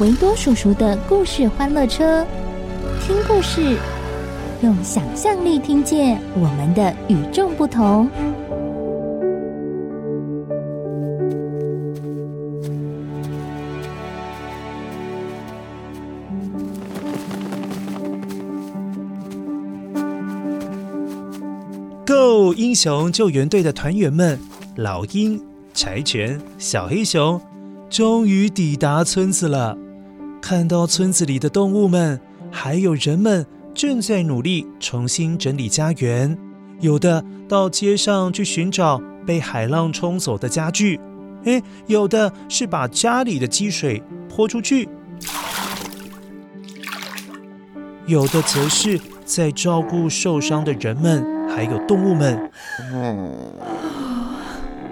维多叔叔的故事欢乐车，听故事，用想象力听见我们的与众不同。Go！英雄救援队的团员们。老鹰、柴犬、小黑熊，终于抵达村子了。看到村子里的动物们，还有人们正在努力重新整理家园。有的到街上去寻找被海浪冲走的家具，诶，有的是把家里的积水泼出去，有的则是在照顾受伤的人们，还有动物们。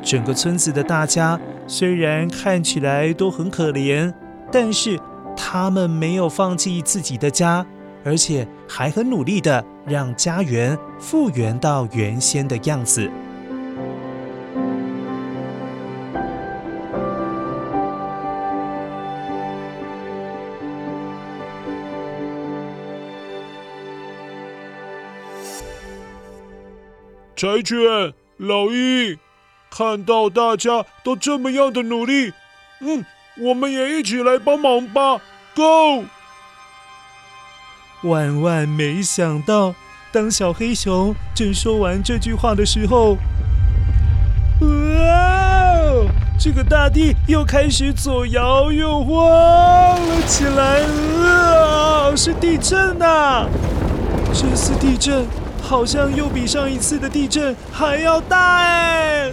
整个村子的大家虽然看起来都很可怜，但是他们没有放弃自己的家，而且还很努力的让家园复原到原先的样子。柴犬，老鹰。看到大家都这么样的努力，嗯，我们也一起来帮忙吧，Go！万万没想到，当小黑熊正说完这句话的时候，哇！这个大地又开始左摇右晃了起来，啊！是地震呐！这次地震好像又比上一次的地震还要大哎！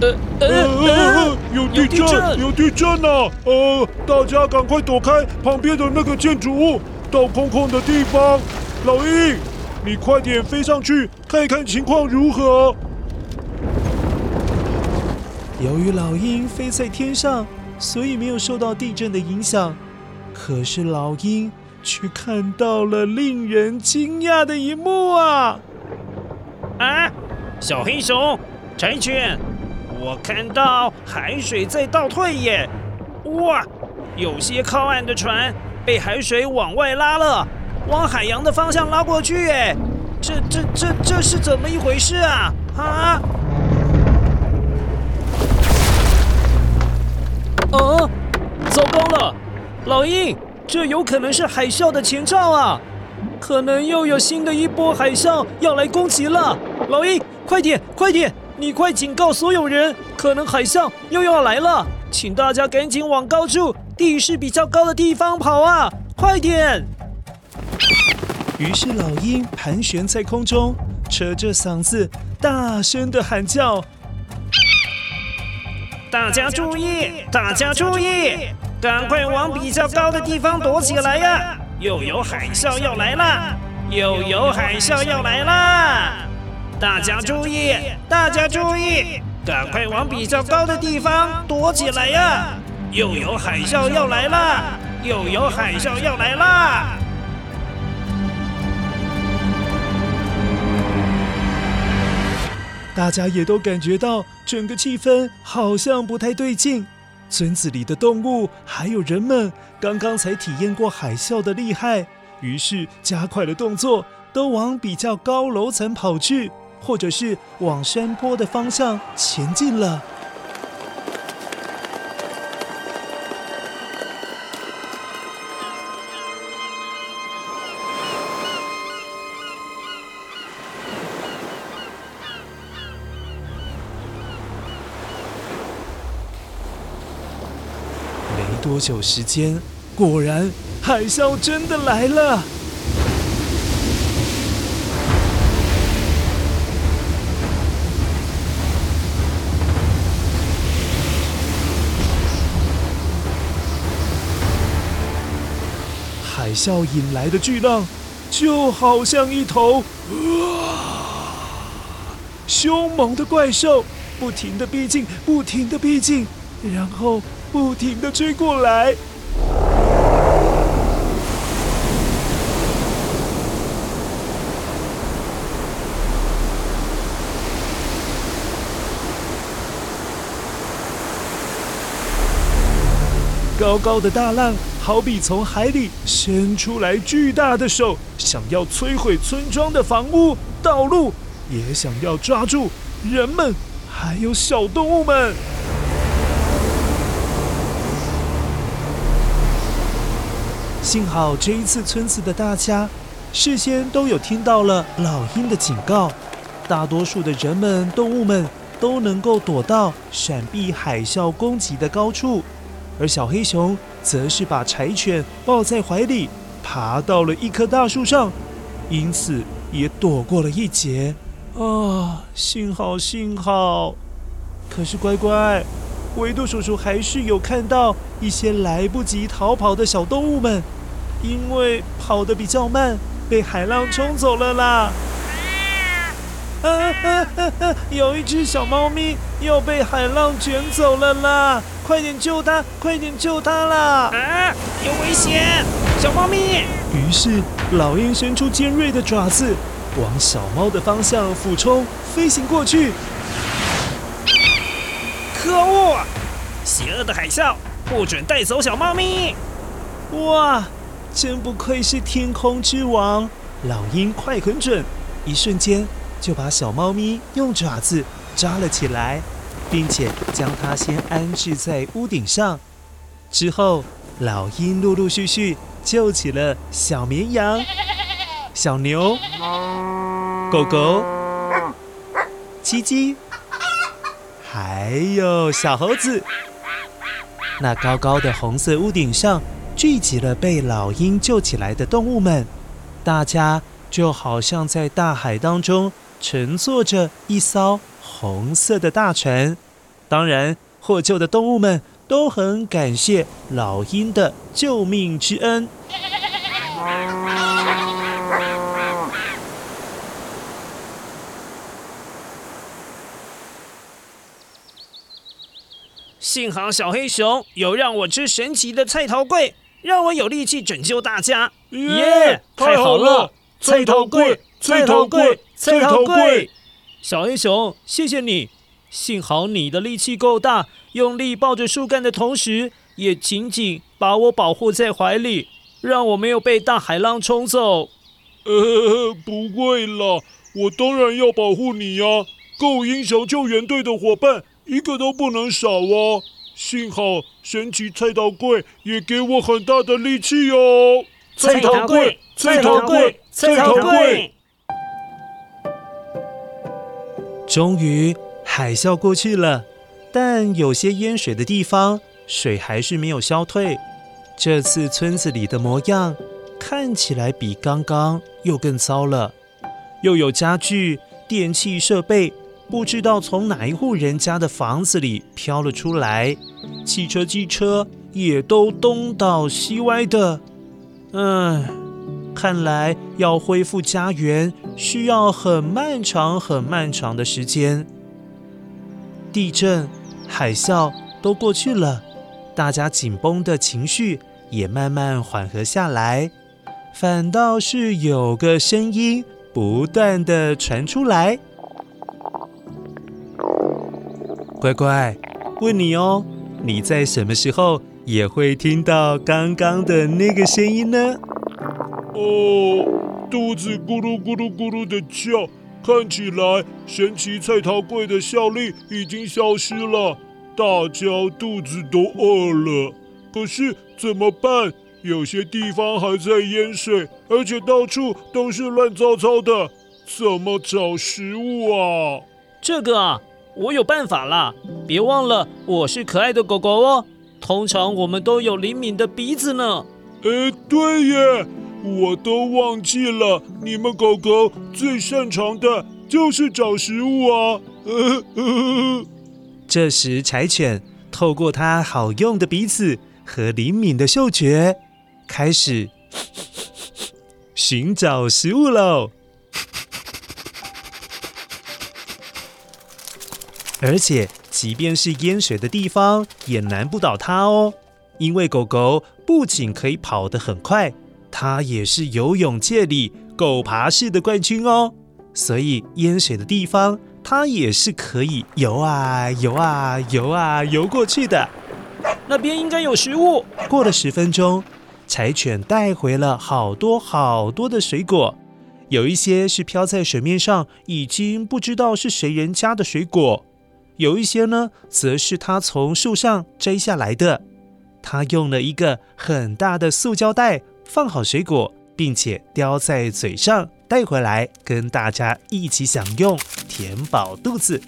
呃呃呃，有地震，有地震呐！呃，大家赶快躲开旁边的那个建筑物，到空旷的地方。老鹰，你快点飞上去看一看情况如何。由于老鹰飞在天上，所以没有受到地震的影响。可是老鹰却看到了令人惊讶的一幕啊！啊，小黑熊，柴犬。我看到海水在倒退耶！哇，有些靠岸的船被海水往外拉了，往海洋的方向拉过去耶！这、这、这、这是怎么一回事啊？啊！哦，糟糕了，老鹰，这有可能是海啸的前兆啊！可能又有新的一波海啸要来攻击了。老鹰，快点，快点！你快警告所有人，可能海啸又要来了，请大家赶紧往高处、地势比较高的地方跑啊！快点！于是老鹰盘旋在空中，扯着嗓子大声的喊叫：“大家注意，大家注意，赶快往比较高的地方躲起来呀！又有海啸要来了，又有海啸要来了！”大家注意！大家注意！赶快往比较高的地方躲起来呀！又有海啸要来了！又有海啸要来了！大家也都感觉到整个气氛好像不太对劲。村子里的动物还有人们刚刚才体验过海啸的厉害，于是加快了动作，都往比较高楼层跑去。或者是往山坡的方向前进了。没多久时间果然海啸真的来了。海啸引来的巨浪，就好像一头凶猛的怪兽，不停的逼近，不停的逼近，然后不停的追过来。高高的大浪，好比从海里伸出来巨大的手，想要摧毁村庄的房屋、道路，也想要抓住人们，还有小动物们。幸好这一次，村子的大家事先都有听到了老鹰的警告，大多数的人们、动物们都能够躲到闪避海啸攻击的高处。而小黑熊则是把柴犬抱在怀里，爬到了一棵大树上，因此也躲过了一劫。啊，幸好幸好！可是乖乖，维多叔叔还是有看到一些来不及逃跑的小动物们，因为跑得比较慢，被海浪冲走了啦。啊啊啊啊！有一只小猫咪又被海浪卷走了啦！快点救他！快点救他啦！啊，有危险！小猫咪。于是老鹰伸出尖锐的爪子，往小猫的方向俯冲，飞行过去。可恶！邪恶的海啸，不准带走小猫咪！哇，真不愧是天空之王！老鹰快很准，一瞬间。就把小猫咪用爪子抓了起来，并且将它先安置在屋顶上。之后，老鹰陆陆续续救起了小绵羊、小牛、狗狗、鸡鸡，还有小猴子。那高高的红色屋顶上聚集了被老鹰救起来的动物们，大家就好像在大海当中。乘坐着一艘红色的大船，当然获救的动物们都很感谢老鹰的救命之恩。幸好小黑熊有让我吃神奇的菜头桂，让我有力气拯救大家。耶！太好了，菜头桂，菜头桂。菜头粿，小黑熊，谢谢你。幸好你的力气够大，用力抱着树干的同时，也紧紧把我保护在怀里，让我没有被大海浪冲走。呃，不会啦，我当然要保护你呀！够英雄救援队的伙伴，一个都不能少哦。幸好神奇菜刀柜也给我很大的力气哦。菜刀柜，菜刀柜，菜头粿。终于海啸过去了，但有些淹水的地方，水还是没有消退。这次村子里的模样看起来比刚刚又更糟了，又有家具、电器设备不知道从哪一户人家的房子里飘了出来，汽车、机车也都东倒西歪的。嗯。看来要恢复家园需要很漫长、很漫长的时间。地震、海啸都过去了，大家紧绷的情绪也慢慢缓和下来，反倒是有个声音不断地传出来：“乖乖，问你哦，你在什么时候也会听到刚刚的那个声音呢？”哦，肚子咕噜咕噜咕噜的叫，看起来神奇菜头粿的效力已经消失了，大家肚子都饿了。可是怎么办？有些地方还在淹水，而且到处都是乱糟糟的，怎么找食物啊？这个啊，我有办法啦！别忘了，我是可爱的狗狗哦。通常我们都有灵敏的鼻子呢。哎，对耶，我都忘记了，你们狗狗最擅长的就是找食物啊。呃呃、这时，柴犬透过它好用的鼻子和灵敏的嗅觉，开始寻找食物喽。而且，即便是淹水的地方，也难不倒它哦。因为狗狗不仅可以跑得很快，它也是游泳界里狗爬式的冠军哦。所以淹水的地方，它也是可以游啊游啊游啊游过去的。那边应该有食物。过了十分钟，柴犬带回了好多好多的水果，有一些是飘在水面上，已经不知道是谁人家的水果；有一些呢，则是它从树上摘下来的。它用了一个很大的塑胶袋放好水果，并且叼在嘴上带回来，跟大家一起享用，填饱肚子。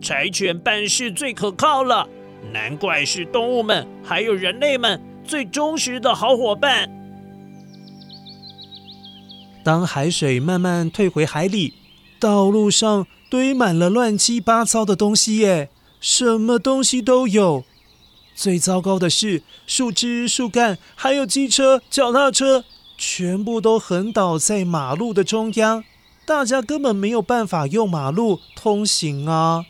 柴犬办事最可靠了，难怪是动物们还有人类们最忠实的好伙伴。当海水慢慢退回海里，道路上堆满了乱七八糟的东西耶，什么东西都有。最糟糕的是，树枝、树干，还有机车、脚踏车，全部都横倒在马路的中央，大家根本没有办法用马路通行啊！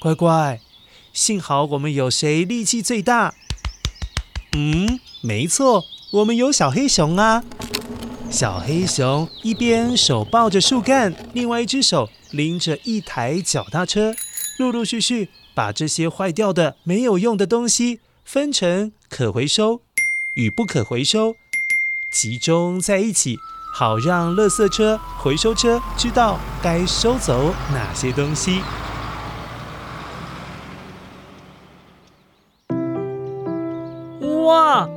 乖乖，幸好我们有谁力气最大？嗯，没错，我们有小黑熊啊！小黑熊一边手抱着树干，另外一只手拎着一台脚踏车，陆陆续续。把这些坏掉的、没有用的东西分成可回收与不可回收，集中在一起，好让垃圾车、回收车知道该收走哪些东西。哇，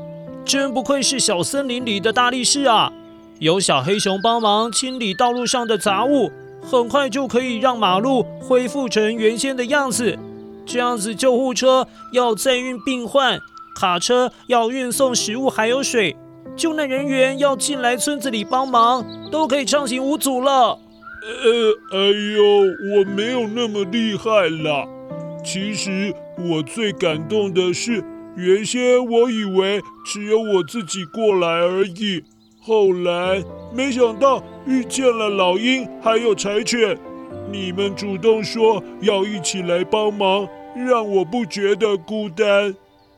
真不愧是小森林里的大力士啊！有小黑熊帮忙清理道路上的杂物，很快就可以让马路恢复成原先的样子。这样子，救护车要载运病患，卡车要运送食物还有水，救难人员要进来村子里帮忙，都可以畅行无阻了。呃，哎呦，我没有那么厉害啦。其实我最感动的是，原先我以为只有我自己过来而已，后来没想到遇见了老鹰还有柴犬。你们主动说要一起来帮忙，让我不觉得孤单。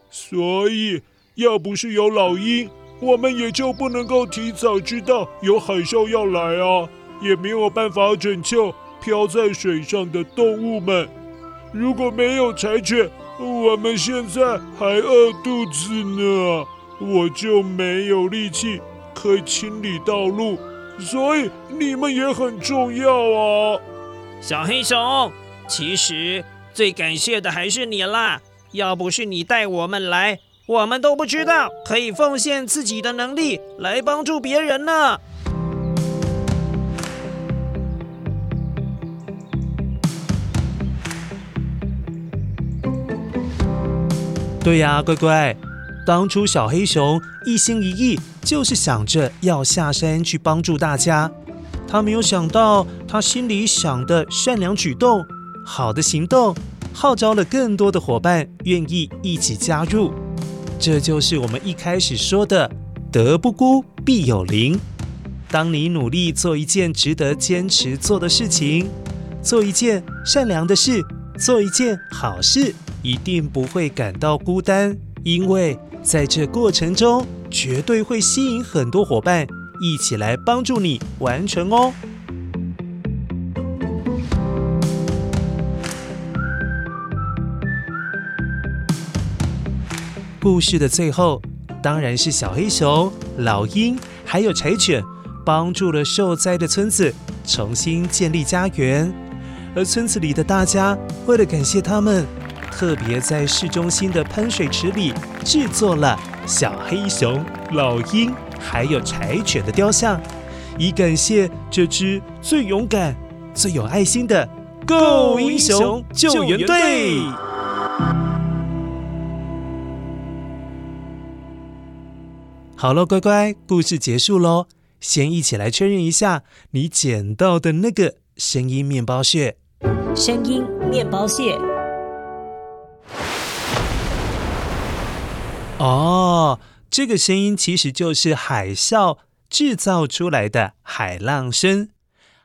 所以，要不是有老鹰，我们也就不能够提早知道有海啸要来啊，也没有办法拯救漂在水上的动物们。如果没有柴犬，我们现在还饿肚子呢，我就没有力气可以清理道路。所以，你们也很重要啊。小黑熊，其实最感谢的还是你啦！要不是你带我们来，我们都不知道可以奉献自己的能力来帮助别人呢。对呀，乖乖，当初小黑熊一心一意就是想着要下山去帮助大家。他没有想到，他心里想的善良举动、好的行动，号召了更多的伙伴愿意一起加入。这就是我们一开始说的“德不孤，必有邻”。当你努力做一件值得坚持做的事情，做一件善良的事，做一件好事，一定不会感到孤单，因为在这过程中，绝对会吸引很多伙伴。一起来帮助你完成哦！故事的最后，当然是小黑熊、老鹰还有柴犬帮助了受灾的村子重新建立家园，而村子里的大家为了感谢他们，特别在市中心的喷水池里制作了小黑熊老鹰还有柴犬的雕像以感谢这只最勇敢最有爱心的狗狗英雄救援队。好了乖乖故事结束喽先一起来确认一下你捡到的那个声音面包屑。声音面包屑。哦，这个声音其实就是海啸制造出来的海浪声。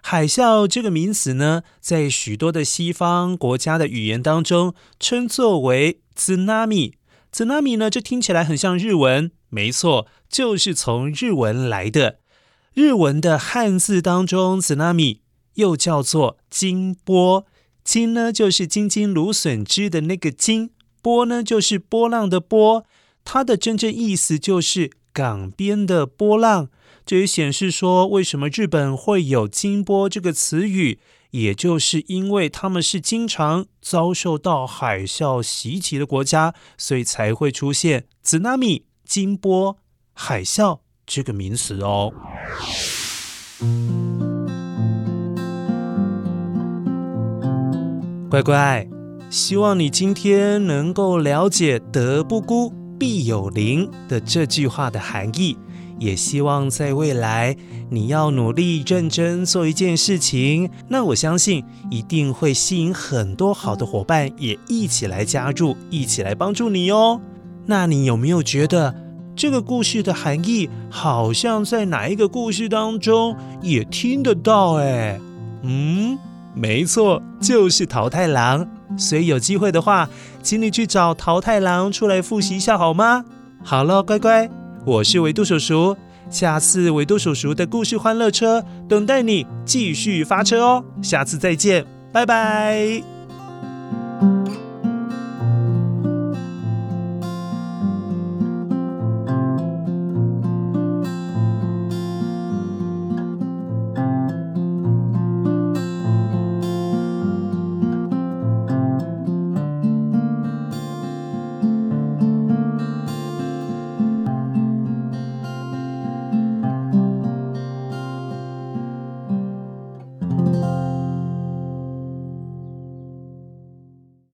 海啸这个名词呢，在许多的西方国家的语言当中称作为 “tsunami”。tsunami 呢，这听起来很像日文，没错，就是从日文来的。日文的汉字当中，，tsunami 又叫做金波。金呢，就是金金芦笋枝的那个金；波呢，就是波浪的波。它的真正意思就是港边的波浪。这也显示说，为什么日本会有“金波”这个词语，也就是因为他们是经常遭受到海啸袭击的国家，所以才会出现“津波”、“金波”、“海啸”这个名词哦。乖乖，希望你今天能够了解“德不孤，必有灵”的这句话的含义。也希望在未来，你要努力认真做一件事情，那我相信一定会吸引很多好的伙伴也一起来加入，一起来帮助你哦。那你有没有觉得这个故事的含义好像在哪一个故事当中也听得到？哎，嗯，没错，就是桃太郎。所以有机会的话，请你去找桃太郎出来复习一下好吗？好了，乖乖。我是维度叔叔，下次维度叔叔的故事欢乐车等待你继续发车哦，下次再见，拜拜。